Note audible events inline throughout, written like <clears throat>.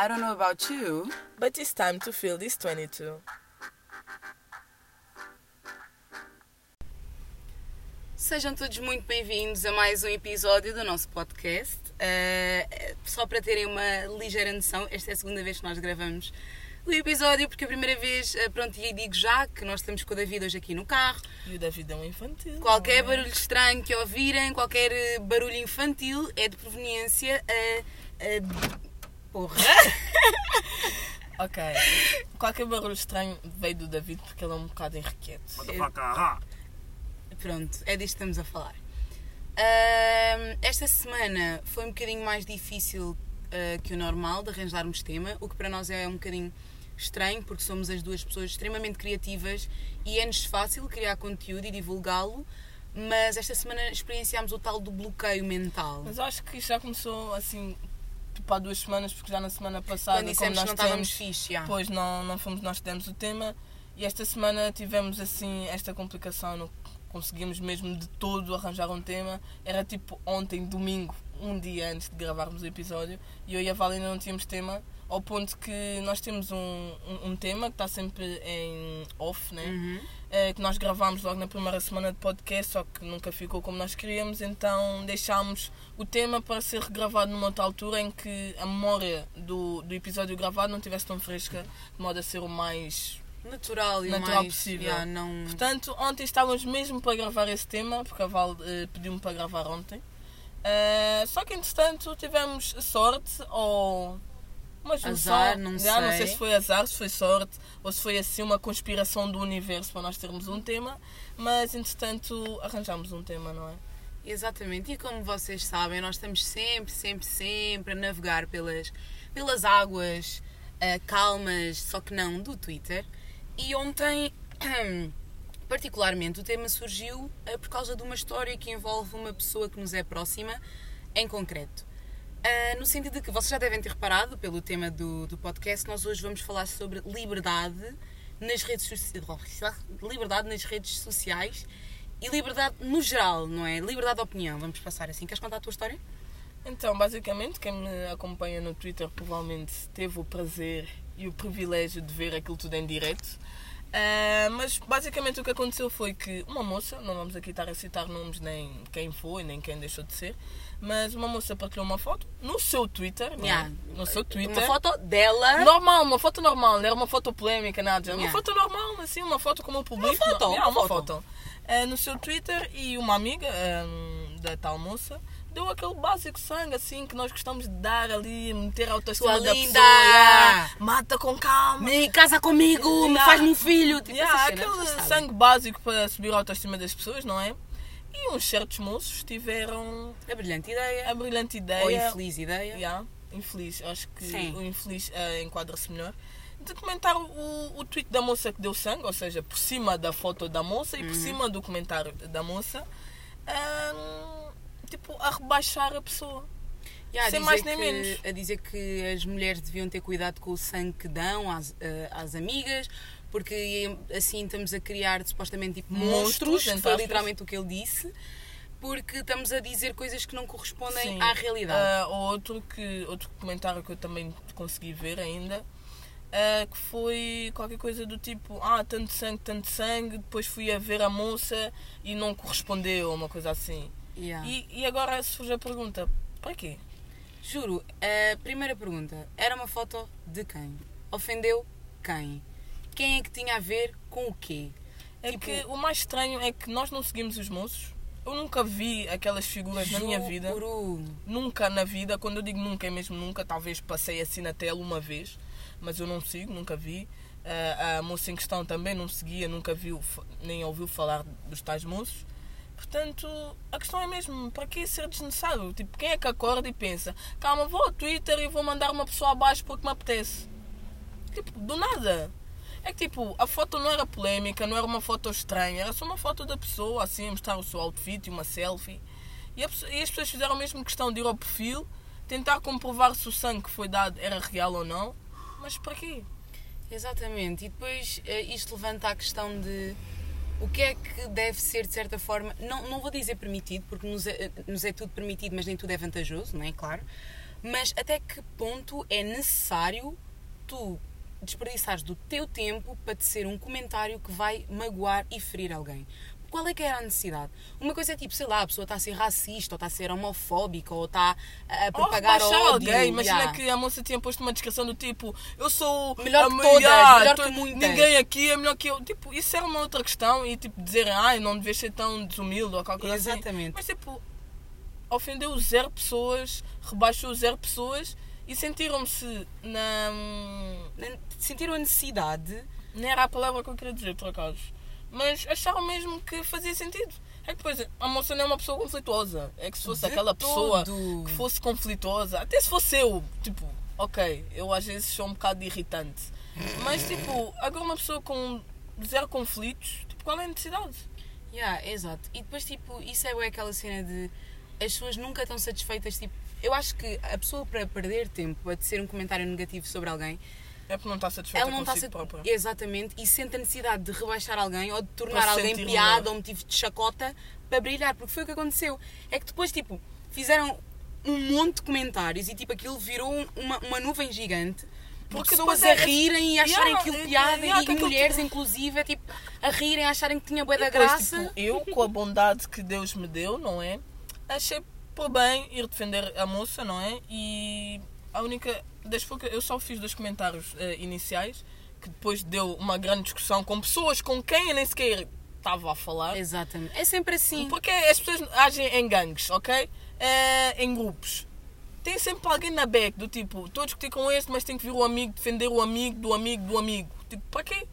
I don't know about you. But it's time to feel this 22. Sejam todos muito bem-vindos a mais um episódio do nosso podcast. Uh, só para terem uma ligeira noção, esta é a segunda vez que nós gravamos o episódio, porque a primeira vez, uh, pronto, e digo já que nós estamos com o David hoje aqui no carro. E o David é um infantil. Qualquer é? barulho estranho que ouvirem, qualquer eh, barulho infantil é de proveniência a. a- Porra! <laughs> Ok. Qualquer barulho estranho veio do David porque ele é um bocado enriqueto. Pronto, é disto que estamos a falar. Ahm, esta semana foi um bocadinho mais difícil ah, que o normal de arranjarmos tema, o que para nós é um bocadinho estranho, porque somos as duas pessoas extremamente criativas e é-nos fácil criar conteúdo e divulgá-lo, mas esta semana experienciámos o tal do bloqueio mental. Mas eu acho que isto já começou assim, tipo há duas semanas, porque já na semana passada, Quando como dissemos nós que não estávamos fixe, já. Pois não, não fomos nós que demos o tema e esta semana tivemos assim esta complicação, não conseguimos mesmo de todo arranjar um tema. Era tipo ontem, domingo, um dia antes de gravarmos o episódio, e eu e a Val ainda não tínhamos tema, ao ponto que nós temos um, um, um tema que está sempre em off, né? Uhum. Eh, que nós gravámos logo na primeira semana de podcast, só que nunca ficou como nós queríamos, então deixámos o tema para ser regravado numa outra altura em que a memória do, do episódio gravado não tivesse tão fresca, de modo a ser o mais Natural e Natural mais, possível. já, não... Portanto, ontem estávamos mesmo para gravar esse tema, porque a Val eh, pediu-me para gravar ontem. Eh, só que, entretanto, tivemos sorte ou junção. Azar, não Já, não sei. sei se foi azar, se foi sorte ou se foi assim uma conspiração do universo para nós termos um tema. Mas, entretanto, arranjámos um tema, não é? Exatamente, e como vocês sabem, nós estamos sempre, sempre, sempre a navegar pelas, pelas águas ah, calmas, só que não do Twitter. E ontem, <clears throat> particularmente, o tema surgiu ah, por causa de uma história que envolve uma pessoa que nos é próxima, em concreto. Ah, no sentido de que vocês já devem ter reparado pelo tema do, do podcast, nós hoje vamos falar sobre liberdade nas redes sociais, liberdade nas redes sociais e liberdade no geral, não é? Liberdade de opinião, vamos passar assim. Queres contar a tua história? Então, basicamente, quem me acompanha no Twitter provavelmente teve o prazer e o privilégio de ver aquilo tudo em direto. Ah, mas basicamente o que aconteceu foi que uma moça, não vamos aqui estar a citar nomes nem quem foi, nem quem deixou de ser, mas uma moça partilhou uma foto no seu Twitter, não é? Yeah. no seu Twitter. Uma foto dela. Normal, uma foto normal, não era uma foto polémica, nada. Uma Yeah. foto normal, assim, uma foto como o público. Uma foto, Yeah, uma uma foto. foto. Ah, no seu Twitter e uma amiga da tal moça deu aquele básico sangue, assim, que nós gostamos de dar ali, meter a autoestima da linda! pessoa. Mata com calma. Me casa comigo, me Yeah. faz-me um filho. Tipo, Yeah, aquele sangue básico para subir a autoestima das pessoas, não é? E uns certos moços tiveram A brilhante ideia. a brilhante ideia. Ou infeliz ideia. Yeah, infeliz, acho que Sim. o infeliz eh, enquadra-se melhor. De comentar o, o tweet da moça que deu sangue, ou seja, por cima da foto da moça e por Uhum. cima do comentário da moça, ahn, tipo, a rebaixar a pessoa. Yeah, Sem mais nem que- menos. A dizer que as mulheres deviam ter cuidado com o sangue que dão às, eh, às amigas, porque assim estamos a criar supostamente tipo Monstros, monstros, foi literalmente o que ele disse, porque estamos a dizer coisas que não correspondem Sim. à realidade. Ah, outro, que, outro comentário que eu também consegui ver ainda, ah, que foi qualquer coisa do tipo, ah, tanto sangue, tanto sangue, depois fui a ver a moça e não correspondeu, uma coisa assim. Yeah. E, e agora surge a pergunta, para quê? Juro, a primeira pergunta era uma foto de quem? Ofendeu quem? Quem é que tinha a ver com o quê? É Tipo- que o mais estranho é que nós não seguimos os moços. Eu nunca vi aquelas figuras na minha vida. Juro. Nunca na vida, quando eu digo nunca é mesmo nunca, talvez passei assim na tela uma vez, mas eu não sigo, nunca vi. Ah, a moça em questão também não seguia, nunca viu, nem ouviu falar dos tais moços. Portanto, a questão é mesmo, para que ser desnecessário? Tipo, quem é que acorda e pensa, calma, vou ao Twitter e vou mandar uma pessoa abaixo porque me apetece? Tipo, do nada. É que tipo, a foto não era polémica, não era uma foto estranha, era só uma foto da pessoa, assim, a mostrar o seu outfit e uma selfie. E, a e as pessoas fizeram mesmo questão de ir ao perfil, tentar comprovar se o sangue que foi dado era real ou não. Mas para quê? Exatamente. E depois eh, isto levanta a questão de o que é que deve ser, de certa forma, não, não vou dizer permitido, porque nos é, nos é tudo permitido, mas nem tudo é vantajoso, não é? Claro. Mas até que ponto é necessário tu desperdiçares do teu tempo para te ser um comentário que vai magoar e ferir alguém? Qual é que era a necessidade? Uma coisa é tipo, sei lá, a pessoa está a ser racista, ou está a ser homofóbica, ou está a propagar Ou ódio. alguém. Imagina yeah. que a moça tinha posto uma descrição do tipo eu sou Melhor a que melhor, todas, melhor que muitas. Ninguém aqui é melhor que eu. Tipo, isso era uma outra questão e tipo dizerem ai, não devias ser tão desumilde ou qualquer coisa assim. Exatamente. Mas tipo, ofendeu zero pessoas, rebaixou zero pessoas e sentiram-se na. Sentiram a necessidade Nem era a palavra que eu queria dizer, por acaso. Mas acharam mesmo que fazia sentido. É que depois a moça não é uma pessoa conflituosa. É que se fosse De aquela pessoa que fosse conflituosa, até se fosse eu, tipo, ok, eu às vezes sou um bocado irritante. Mas tipo, agora uma pessoa com zero conflitos, tipo, qual é a necessidade? Yeah, exato. E depois, tipo, isso é aquela cena de as pessoas nunca estão satisfeitas. Tipo, eu acho que a pessoa para perder tempo a dizer um comentário negativo sobre alguém, É porque não está satisfeita ela não está consigo sat- própria. Exatamente, e sente a necessidade de rebaixar alguém ou de tornar Para alguém piada melhor. ou motivo de chacota para brilhar, porque foi o que aconteceu. É que depois, tipo, fizeram um monte de comentários e, tipo, aquilo virou uma, uma nuvem gigante. Porque pessoas a é- rirem e acharem Yeah, aquilo é- piada yeah, e, que mulheres, inclusive, tipo, a rirem, acharem que tinha bué da Depois, graça. tipo, eu, com a bondade que Deus me deu, não é? Achei por bem ir defender a moça, não é? E a única. Das poucas, eu só fiz dois comentários eh, iniciais, que depois deu uma grande discussão com pessoas com quem eu nem sequer estava a falar. Exatamente. É sempre assim. Porque as pessoas agem em gangues, ok? Eh, em grupos. Tem sempre alguém na back do tipo, estou a discutir com este, mas tem que vir o amigo defender o amigo do amigo do amigo. Tipo, para quê?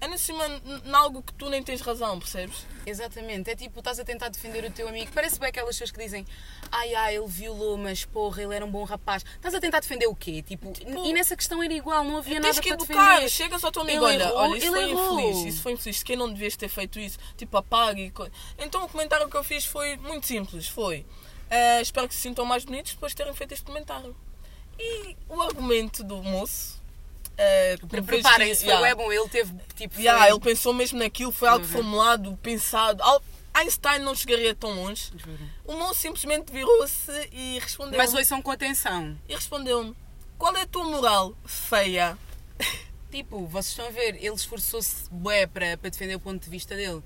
É na cima, em algo que tu nem tens razão, percebes? Exatamente. É tipo, estás a tentar defender o teu amigo. Parece bem aquelas pessoas que dizem ai, ai, ele violou, mas porra, ele era um bom rapaz. Estás a tentar defender o quê? Tipo, e nessa questão era igual, não havia Tens nada que para educar, defender. chegas ao teu amigo, olha, errou, olha, isso ele foi errou. infeliz, isso foi infeliz, quem não devias ter feito isso, tipo, apague. e Então o comentário que eu fiz foi muito simples, foi, eh, espero que se sintam mais bonitos depois de terem feito este comentário. E o argumento do moço... fez Preparem-se, foi yeah. bom. Ele teve, tipo, Yeah, foi- ele pensou mesmo naquilo, foi algo Uhum. formulado, pensado. Einstein não chegaria tão longe. Juro. O moço simplesmente virou-se e respondeu. Mas ouçam com atenção. E respondeu-me: Qual é a tua moral feia? <laughs> Tipo, vocês estão a ver, ele esforçou-se bué para, para defender o ponto de vista dele.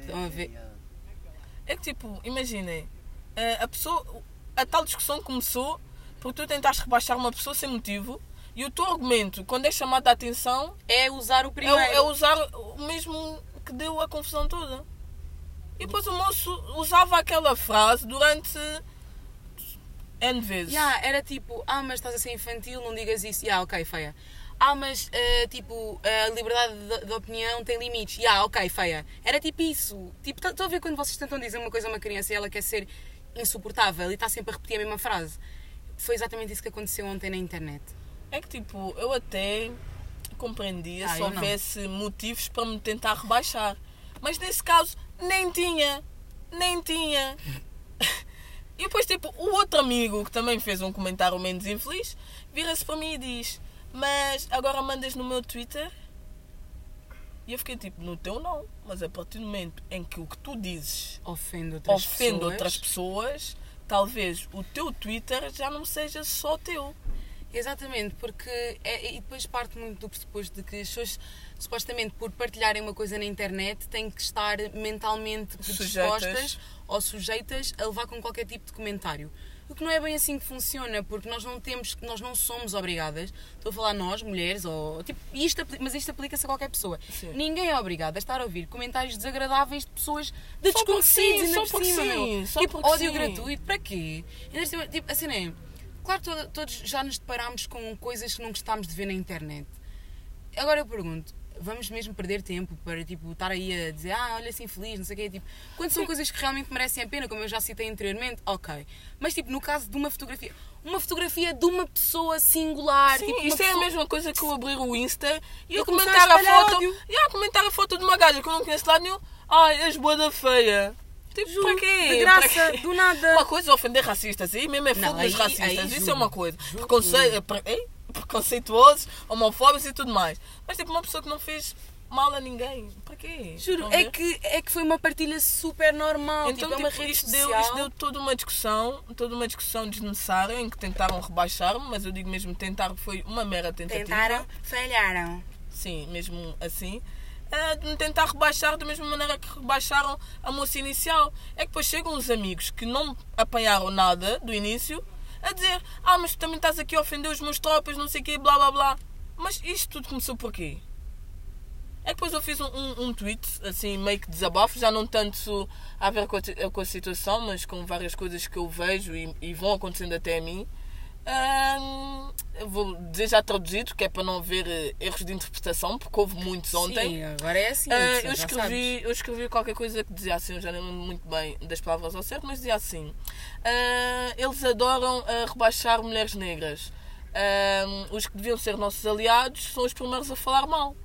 Estão a ver? É que tipo, imaginem, eh, a pessoa. A tal discussão começou porque tu tentaste rebaixar uma pessoa sem motivo e o teu argumento, quando é chamado a atenção, É usar o é, primeiro. é usar o mesmo que deu a confusão toda. E depois o moço usava aquela frase durante N vezes. Yeah, era tipo, ah, mas estás a ser infantil, não digas isso. Yeah, ok, feia. Ah, mas eh, tipo, a liberdade de, de opinião tem limites. Yeah, ok, feia. Era tipo isso. Tipo, tá- estão a ver quando vocês tentam dizer uma coisa a uma criança e ela quer ser insuportável e está sempre a repetir a mesma frase. Foi exatamente isso que aconteceu ontem na internet. É que tipo, eu até compreendia Ah, se houvesse motivos para me tentar rebaixar. Mas nesse caso, nem tinha. Nem tinha. <laughs> E depois, tipo, o outro amigo que também fez um comentário menos infeliz vira-se para mim e diz: Mas agora mandas no meu Twitter? E eu fiquei tipo: No teu não. Mas a partir do momento em que o que tu dizes Ofende outras ofende pessoas. outras pessoas, talvez o teu Twitter já não seja só teu. Exatamente, porque é, e depois parte muito do pressuposto de que as pessoas, supostamente por partilharem uma coisa na internet, têm que estar mentalmente predispostas ou sujeitas a levar com qualquer tipo de comentário. O que não é bem assim que funciona, porque nós não temos, nós não somos obrigadas, estou a falar nós, mulheres, ou tipo, isto, mas isto aplica-se a qualquer pessoa. Sim. Ninguém é obrigado a estar a ouvir comentários desagradáveis de pessoas de Só desconhecidos sim, ainda só por cima, sim, meu. só Tipo, ódio sim. gratuito, para quê? Ainda Tipo, assim, é. Claro, to- todos já nos deparámos com coisas que não gostámos de ver na internet. Agora eu pergunto, vamos mesmo perder tempo para tipo, estar aí a dizer ah, olha assim feliz, não sei o quê. Tipo, quando são coisas que realmente merecem a pena, como eu já citei anteriormente, ok. Mas tipo, no caso de uma fotografia, uma fotografia de uma pessoa singular. Sim, tipo, uma isto é a pessoa- mesma coisa que eu abrir o Insta e eu comentar a a, foto. ódio. E a comentar a foto de uma gaja que eu não conheço lado nenhum. Ai, és boa da feia. Tipo, Juro, para quê? De graça, do nada. Uma coisa é ofender racistas, aí mesmo é fogo aí- racistas, aí isso juro, é uma coisa. juro. Preconce... pre- ei, Preconceituosos, homofóbicos e tudo mais. Mas tipo, uma pessoa que não fez mal a ninguém. Para quê? Juro, é que, é que foi uma partilha super normal. Então, tipo, é uma tipo, rede isto, deu, isto deu toda uma discussão, toda uma discussão desnecessária em que tentaram rebaixar-me, mas eu digo mesmo tentar, foi uma mera tentativa. Tentaram, falharam. Sim, mesmo assim. Ah, de me tentar rebaixar da mesma maneira que rebaixaram a moça inicial. É que depois chegam os amigos que não apanharam nada do início a dizer: Ah, mas tu também estás aqui a ofender os meus tropas, não sei o quê, blá blá blá. Mas isto tudo começou por quê? É que depois eu fiz um, um, um tweet, assim, meio que desabafo, já não tanto a ver com a, com a situação, mas com várias coisas que eu vejo e, e vão acontecendo até a mim. Eu vou dizer já traduzido, que é para não haver eh, erros de interpretação, porque houve muitos ontem. Sim, agora é assim. Já eu, escrevi, eu escrevi qualquer coisa que dizia assim, eu já não lembro muito bem das palavras ao certo, mas dizia assim: ah, Eles adoram ah, rebaixar mulheres negras. Os que deviam ser nossos aliados são os primeiros a falar mal.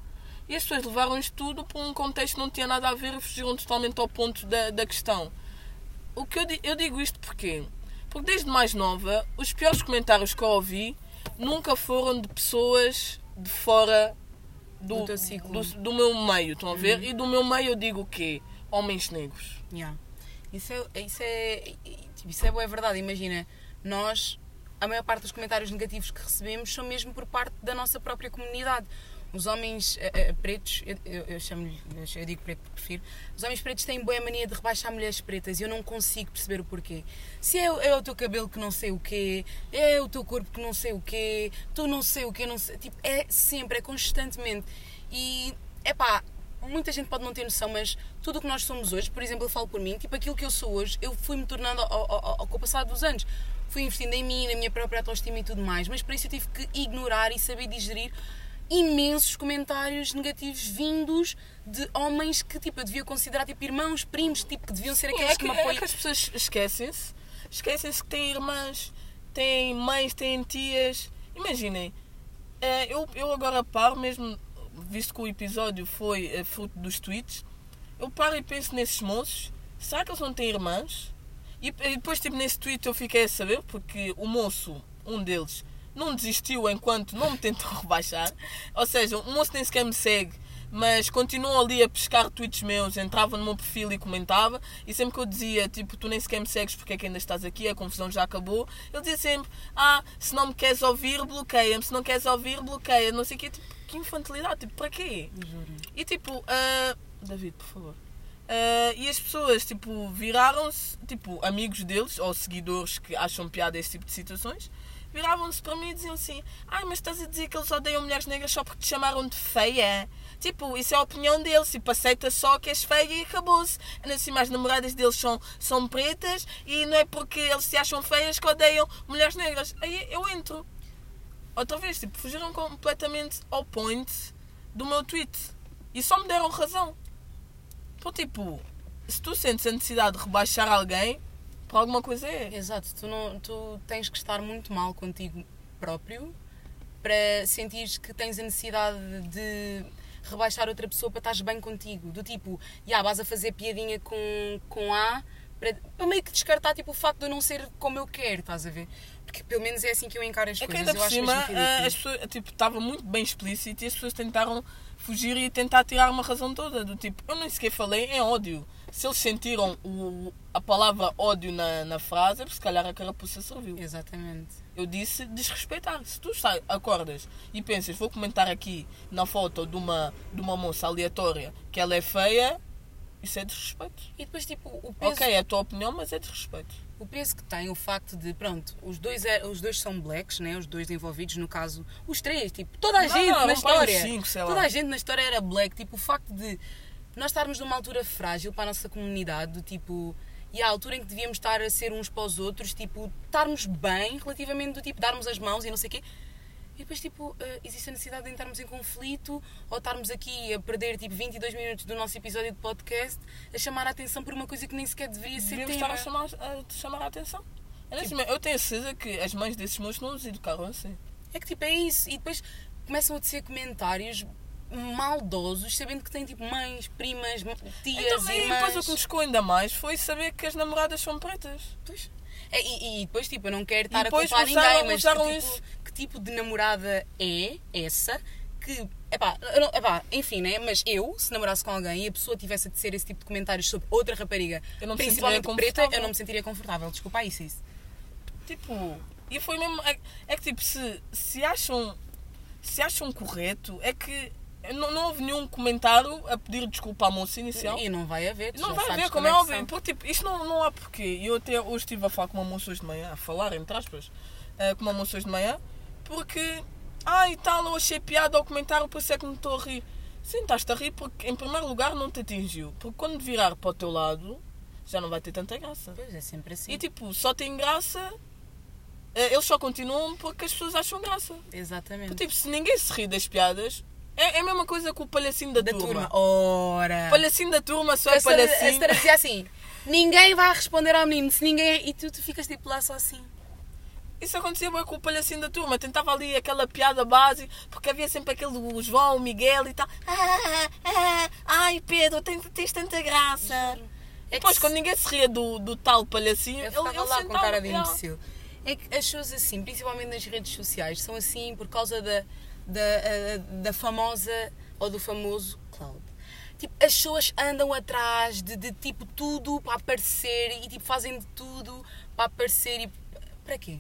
E as pessoas levaram isto tudo para um contexto que não tinha nada a ver e fugiram totalmente ao ponto da, da questão. O que eu, eu digo isto porquê? Porque desde mais nova, os piores comentários que eu ouvi nunca foram de pessoas de fora do, Do do, do meu meio, estão a ver? E do meu meio eu digo o quê? Homens negros. Yeah. Isso é, isso é, isso é boa verdade. Imagina, nós, a maior parte dos comentários negativos que recebemos são mesmo por parte da nossa própria comunidade. Os homens eh, eh, pretos, eu, eu, eu chamo-lhe, eu, digo preto porque prefiro, os homens pretos têm boa mania de rebaixar mulheres pretas e eu não consigo perceber o porquê. Se é, é o teu cabelo que não sei o quê, é o teu corpo que não sei o quê, tu não sei o quê, não sei. Tipo, é sempre, é constantemente. E, é pá, muita gente pode não ter noção, mas tudo o que nós somos hoje, por exemplo, eu falo por mim, tipo aquilo que eu sou hoje, eu fui-me tornando ao, ao, ao- com o passar dos anos. Fui investindo em mim, na minha própria autoestima e tudo mais, mas para isso eu tive que ignorar e saber digerir imensos comentários negativos vindos de homens que tipo, eu devia considerar tipo irmãos, primos, tipo, que deviam ser aqueles É que, que, me é apoiam. que as pessoas esquecem-se. Esquecem-se que têm irmãs, têm mães, têm tias. Imaginem, eh, eu, eu agora paro, mesmo visto que o episódio foi eh, fruto dos tweets, eu paro e penso nesses moços. Será que eles não têm irmãs? E, e depois, tipo, nesse tweet eu fiquei a saber, porque o moço, um deles, não desistiu enquanto não me tentou <laughs> rebaixar. Ou seja, o moço nem sequer me segue, mas continuou ali a pescar tweets meus, entrava no meu perfil e comentava. E sempre que eu dizia, tipo, tu nem sequer me segues porque é que ainda estás aqui, a confusão já acabou, ele dizia sempre, ah, se não me queres ouvir, bloqueia-me, se não queres ouvir, bloqueia, não sei o quê. Tipo, que infantilidade, tipo, para quê? E tipo, ah, David, por favor. Ah, e as pessoas, tipo, viraram-se, tipo, amigos deles ou seguidores que acham piada esse tipo de situações, viravam-se para mim e diziam assim: Ai, mas estás a dizer que eles odeiam mulheres negras só porque te chamaram de feia? Tipo, isso é a opinião deles. Tipo, aceita só que és feia e acabou-se. Assim, as namoradas deles são, são pretas e não é porque eles se acham feias que odeiam mulheres negras. Aí eu entro. Outra vez, tipo, fugiram completamente ao point do meu tweet. E só me deram razão. Então, tipo, se tu sentes a necessidade de rebaixar alguém, por alguma coisa é. Exato, tu, não, tu tens que estar muito mal contigo próprio para sentires que tens a necessidade de rebaixar outra pessoa para estares bem contigo. Do tipo, já vais a fazer piadinha com, com A para, para meio que descartar tipo, o facto de eu não ser como eu quero, estás a ver? Porque pelo menos é assim que eu encaro as É que coisas. ainda por cima, ah, as pessoas, tipo, estava muito bem explícito e as pessoas tentaram fugir e tentar tirar uma razão toda. Do tipo, eu nem sequer falei em ódio. Se eles sentiram o, a palavra ódio na, na frase, é se calhar a carapuça serviu. Exatamente. Eu disse desrespeitar. Se tu sai, acordas e pensas, vou comentar aqui na foto de uma, de uma moça aleatória que ela é feia, isso é desrespeito. E depois, tipo, o peso, Ok, é a tua opinião, mas é desrespeito. O peso que tem o facto de, pronto, os dois, é- os dois são blacks, né? Os dois envolvidos, no caso, os três, tipo, toda a Não, gente não, na história. cinco, toda a gente na história era black. Tipo, o facto de nós estarmos numa altura frágil para a nossa comunidade, do tipo. E a altura em que devíamos estar a ser uns para os outros, tipo, estarmos bem relativamente do tipo, darmos as mãos e não sei o quê. E depois, tipo, eh, existe a necessidade de entrarmos em conflito ou estarmos aqui a perder, tipo, 22 minutos do nosso episódio de podcast a chamar a atenção por uma coisa que nem sequer deveria ser Devíamos tema. estar a chamar, a chamar a atenção. Ainda assim, Eu tenho a certeza que as mães desses moços não os educaram assim. É que tipo, é isso. E depois começam a dizer comentários maldosos, sabendo que têm tipo mães, primas, tias, Então, e irmãs. depois o que me chocou ainda mais foi saber que as namoradas são pretas. Pois. É, e, e depois, tipo, eu não quero estar a culpar ninguém, mas que, tipo, isso. Que tipo de namorada é essa que. Epá, não- epá, enfim, né? Mas eu, se namorasse com alguém e a pessoa tivesse a dizer esse tipo de comentários sobre outra rapariga, Eu não me principalmente preta, eu não me sentiria confortável. Desculpa aí, isso. Tipo, e foi mesmo. É, é que tipo, se, se acham. Se acham correto, é que não, não houve nenhum comentário a pedir desculpa à moça inicial. E não vai haver. Não vai haver, como é é óbvio. Porque, tipo, isto não, não há porquê. Eu até hoje estive a falar com uma moça hoje de manhã, a falar, entre aspas, eh, com uma moça hoje de manhã, porque, ah, e tal, eu achei piada ao comentário, por isso é que me estou a rir. Sim, estás-te a rir porque, em primeiro lugar, não te atingiu. Porque quando virar para o teu lado, já não vai ter tanta graça. Pois é, sempre assim. E, tipo, só tem graça. eh, Eles só continuam porque as pessoas acham graça. Exatamente. Porque, tipo, se ninguém se ri das piadas, é, é a mesma coisa que o palhacinho da, da turma. turma. Ora. Palhacinho da turma só é senhora, a palhacinho. senhora dizia assim: ninguém vai responder ao menino, se ninguém. E tu, tu ficas tipo lá só assim. Isso acontecia bem com o palhacinho da turma. Tentava ali aquela piada base, porque havia sempre aquele o João, o Miguel e tal. Ah, ah, ai, Pedro, tens, tens tanta graça. É Depois, quando ninguém se ria do, do tal palhacinho, Eu ele, ele lá com cara de imbecil. É que as pessoas assim, principalmente nas redes sociais, são assim por causa da, da, da famosa ou do famoso cloud. Tipo, as pessoas andam atrás de, de tipo tudo para aparecer e tipo fazem de tudo para aparecer e para quê?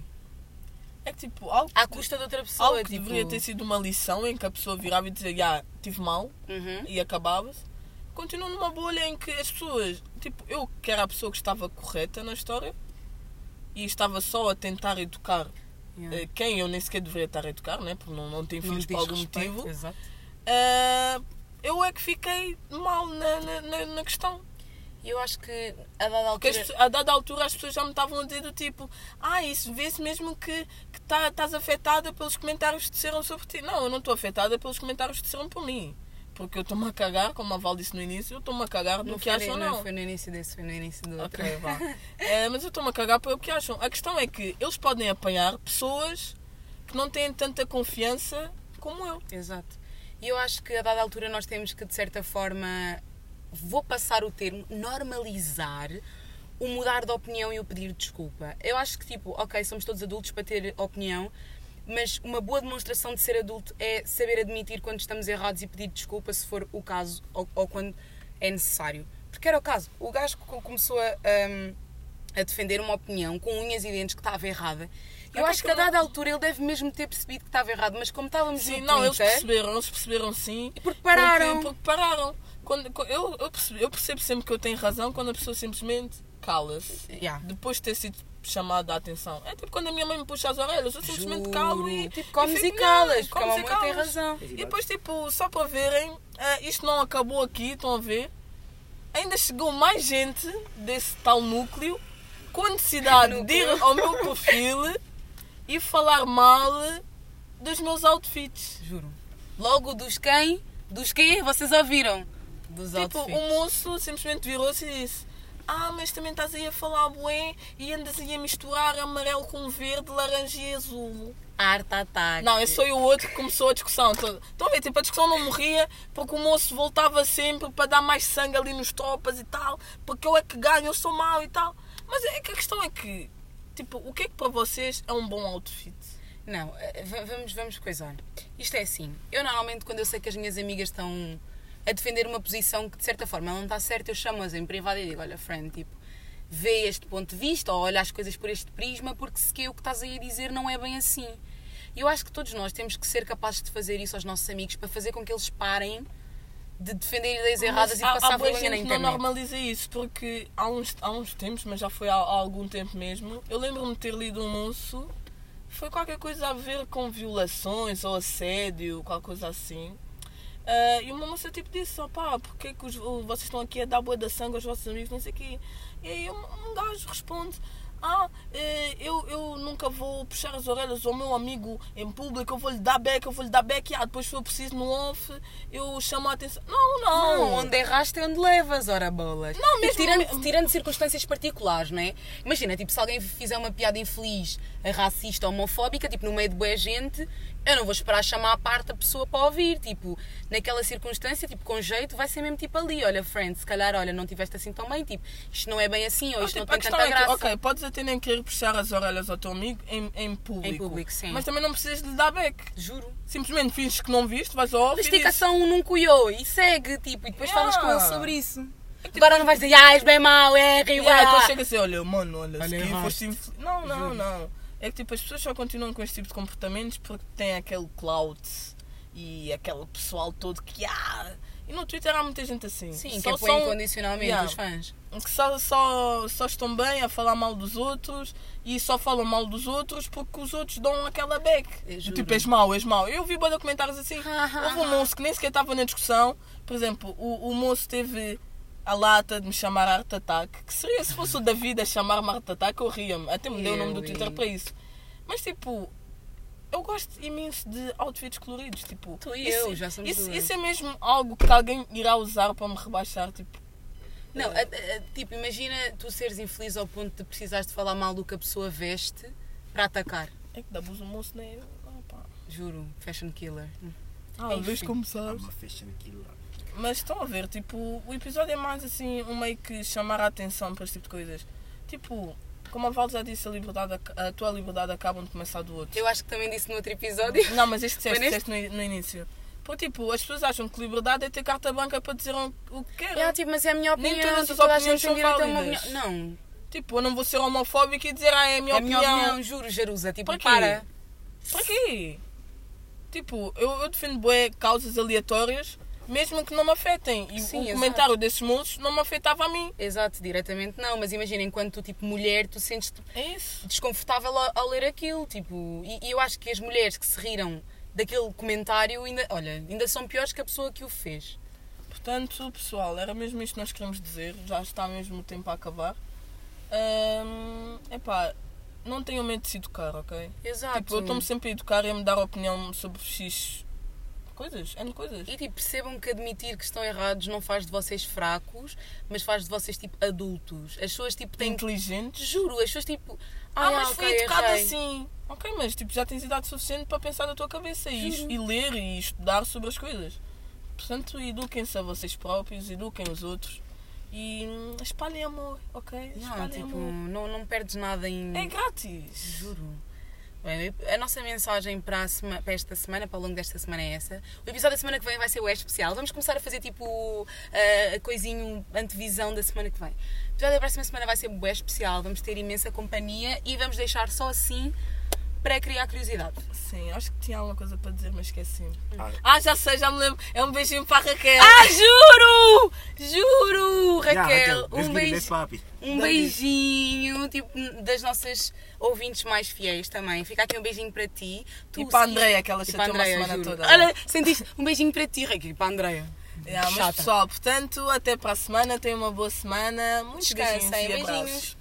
É que tipo, algo, À custa de outra pessoa. algo que tipo... deveria ter sido uma lição em que a pessoa virava e dizia, já, tive mal Uhum. e acabava-se. Continua numa bolha em que as pessoas, tipo, eu que era a pessoa que estava correta na história e estava só a tentar educar Yeah. eh, quem eu nem sequer deveria estar a educar, né? porque não, não tenho Não filhos por algum respeito, motivo. Exato. Eh, eu é que fiquei mal na, na, na- na questão. E eu acho que a dada altura. pessoas- a dada altura as pessoas já me estavam a dizer do tipo Ah, isso vê-se mesmo que, que tá, estás afetada pelos comentários que disseram sobre ti. Não, eu não estou afetada pelos comentários que disseram por mim. Porque eu estou-me a cagar, como a Val disse no início, eu estou-me a cagar do que acham, não não. foi no início desse, foi no início do outro. Ok, vá. É, <laughs> mas eu estou-me a cagar pelo que acham. A questão é que eles podem apanhar pessoas que não têm tanta confiança como eu. Exato. E eu acho que a dada altura nós temos que, de certa forma, vou passar o termo, normalizar o mudar de opinião e o pedir desculpa. Eu acho que, tipo, ok, somos todos adultos para ter opinião, mas uma boa demonstração de ser adulto é saber admitir quando estamos errados e pedir desculpa se for o caso ou, ou quando é necessário. Porque era o caso. O gajo começou a, hum, a defender uma opinião com unhas e dentes que estava errada. Eu acho que a dada altura ele deve mesmo ter percebido que estava errado, mas como estávamos Sim, no não, eles Twitter, perceberam, eles perceberam sim. porque pararam. Porque, porque pararam. Quando, eu, eu, percebo, eu percebo sempre que eu tenho razão quando a pessoa simplesmente cala-se. Yeah. Depois de ter sido chamada a atenção. É tipo quando a minha mãe me puxa as orelhas, eu simplesmente Juro. calo e. Tipo, comes fico, e calas, "Não, porque a comes e mamãe tem calas." razão. E depois, tipo, só para verem, eh, isto não acabou aqui, estão a ver? Ainda chegou mais gente desse tal núcleo com a necessidade <laughs> de ir ao meu perfil e falar mal dos meus outfits. Juro. Logo dos quem? Dos quê? Vocês ouviram? Dos Tipo, outfits. o moço simplesmente virou-se e disse: Ah, mas também estás aí a falar bué e andas aí a misturar amarelo com verde, laranja e azul. Arte ataque. Não, esse foi o outro que começou a discussão. Estão a ver? Tipo, a discussão não morria porque o moço voltava sempre para dar mais sangue ali nos tropas e tal, porque eu é que ganho, eu sou mau e tal. Mas é que a questão é que, tipo, o que é que para vocês é um bom outfit? Não, eh, vamos, vamos coisar. Isto é assim. Eu normalmente, quando eu sei que as minhas amigas estão a defender uma posição que de certa forma ela não está certa, eu chamo-as em privado e digo: Olha, friend, tipo, vê este ponto de vista ou olha as coisas por este prisma, porque se que o que estás aí a dizer não é bem assim. E eu acho que todos nós temos que ser capazes de fazer isso aos nossos amigos para fazer com que eles parem de defender ideias erradas e Mas há- passar há boa vergonha na que não internet. normaliza isso, porque há uns, há uns tempos, mas já foi há, há algum tempo mesmo, eu lembro-me de ter lido um moço, foi qualquer coisa a ver com violações ou assédio, qualquer coisa assim. Ah, e uma moça tipo disse, opá, porque que os- o- vocês estão aqui a dar boa da sangue aos vossos amigos, não sei o quê. E aí um, um gajo responde, ah, eh, eu, eu nunca vou puxar as orelhas ao meu amigo em público, eu vou lhe dar back, eu vou lhe dar back, ah, depois se for preciso no off, eu chamo a atenção. Não, não. Não, onde erraste é onde levas, ora bolas. Não, mesmo- tirando, tirando circunstâncias particulares, não é? Imagina, tipo, se alguém fizer uma piada infeliz, racista, homofóbica, tipo, no meio de boa gente, eu não vou esperar chamar à parte a pessoa para ouvir. Tipo, naquela circunstância, tipo, com jeito, vai ser mesmo tipo ali, olha, friend, se calhar, olha, não tiveste assim tão bem, tipo, isto não é bem assim, ou Ah, isto tipo, não tem tanta é que, graça. ok, podes até nem querer puxar as orelhas ao teu amigo em, em público. Em público, sim. Mas também não precisas de lhe dar back. Juro. Simplesmente finges que não viste, vais ao e Estica só um num cuiô e segue, tipo, e depois Yeah. falas com ele sobre isso. É que Agora não vais dizer, ah, és bem mau, é, rival. aí depois chega assim, olha, mano, olha, Olha, se aqui erraste. foste infeliz. Não, não, Juro. não. É que tipo, as pessoas só continuam com este tipo de comportamentos porque têm aquele clout e aquele pessoal todo que há. E no Twitter há muita gente assim. Sim, que Só apoia são- incondicionalmente Yeah. os fãs. que só, só, só estão bem a falar mal dos outros e só falam mal dos outros porque os outros dão aquela juro. tipo, és mau, és mau. Eu vi boa comentários assim. Houve um moço que nem sequer estava na discussão. Por exemplo, o, o moço teve a lata de me chamar Art Attack. Que seria se fosse o David a chamar-me Art Attack, eu ria-me. Até me deu o nome do Twitter para isso. Mas tipo, eu gosto imenso de outfits coloridos. Tipo, Tu e isso, eu, já somos isso, isso é mesmo algo que alguém irá usar para me rebaixar. Tipo, Não, a- a- tipo, imagina tu seres infeliz ao ponto de precisares de falar mal do que a pessoa veste para atacar. é que dá o moço, nem. Ah, pá. Juro, fashion killer. Ah, vês como sabes. Uma fashion killer. Mas estão a ver, tipo, o episódio é mais assim, um meio que chamar a atenção para este tipo de coisas. Tipo, como a Val já disse, a, liberdade, a tua liberdade acaba de começar do outro. Eu acho que também disse no outro episódio. Não, mas este <laughs> disseste, disseste no, no início. Pô, tipo, as pessoas acham que liberdade é ter carta branca para dizer o que querem. É, tipo, mas é a minha Nem opinião. todas tipo, as a opiniões são a uma válidas. opinião. Não, Tipo, eu não vou ser homofóbico e dizer, ah, é a minha é a minha opinião. opinião, juro, Jerusa. Tipo, Para quê? para. Para quê? Tipo, eu, eu defendo bué causas aleatórias, mesmo que não me afetem. E Sim, o exato. comentário desses moços não me afetava a mim. Exato, diretamente não, mas imagina, enquanto tu, tipo, mulher, tu sentes-te É desconfortável ao, ao ler aquilo, tipo, e, e eu acho que as mulheres que se riram daquele comentário ainda, olha, ainda são piores que a pessoa que o fez. Portanto, pessoal, era mesmo isto que nós queremos dizer. Já está mesmo o tempo a acabar. Hum, epá, não tenham medo de se educar, ok? Exato. Tipo, eu estou-me sempre a educar e a me dar opinião sobre X coisas, N coisas. E tipo, percebam que admitir que estão errados não faz de vocês fracos, mas faz de vocês tipo adultos. As pessoas tipo têm. Inteligentes. Juro, as pessoas tipo. Ah, Ah, mas ok, fui educada errei. assim. Ok, mas tipo, já tens idade suficiente para pensar da tua cabeça e, e ler e estudar sobre as coisas. Portanto, eduquem-se a vocês próprios, eduquem os outros e hum, espalhem amor, ok? Não, Espalhem tipo, amor. não, não perdes nada em. É grátis. Juro. A nossa mensagem para, sema- para esta semana, para o longo desta semana é essa. O episódio da semana que vem vai ser o especial. Vamos começar a fazer tipo a, a coisinho, antevisão da semana que vem. O episódio da próxima semana vai ser o especial. Vamos ter imensa companhia e vamos deixar só assim para criar curiosidade. Sim, acho que tinha alguma coisa para dizer, mas esqueci. Ah. Ah, já sei, já me lembro. É um beijinho para a Raquel. Ah, juro! Juro, Yeah, Raquel! um, beijo, it. um beijinho, tipo, das nossas ouvintes mais fiéis também. Fica aqui um beijinho para ti. Tu, E para a Andreia, que ela chateou a uma semana juro. toda. Olha, sentiste? Um beijinho para ti, Raquel, e para a Andreia. Yeah, mas Chata. pessoal, portanto, até para a semana. Tenham uma boa semana. Muitos Descansem, beijinhos e beijinhos. abraços.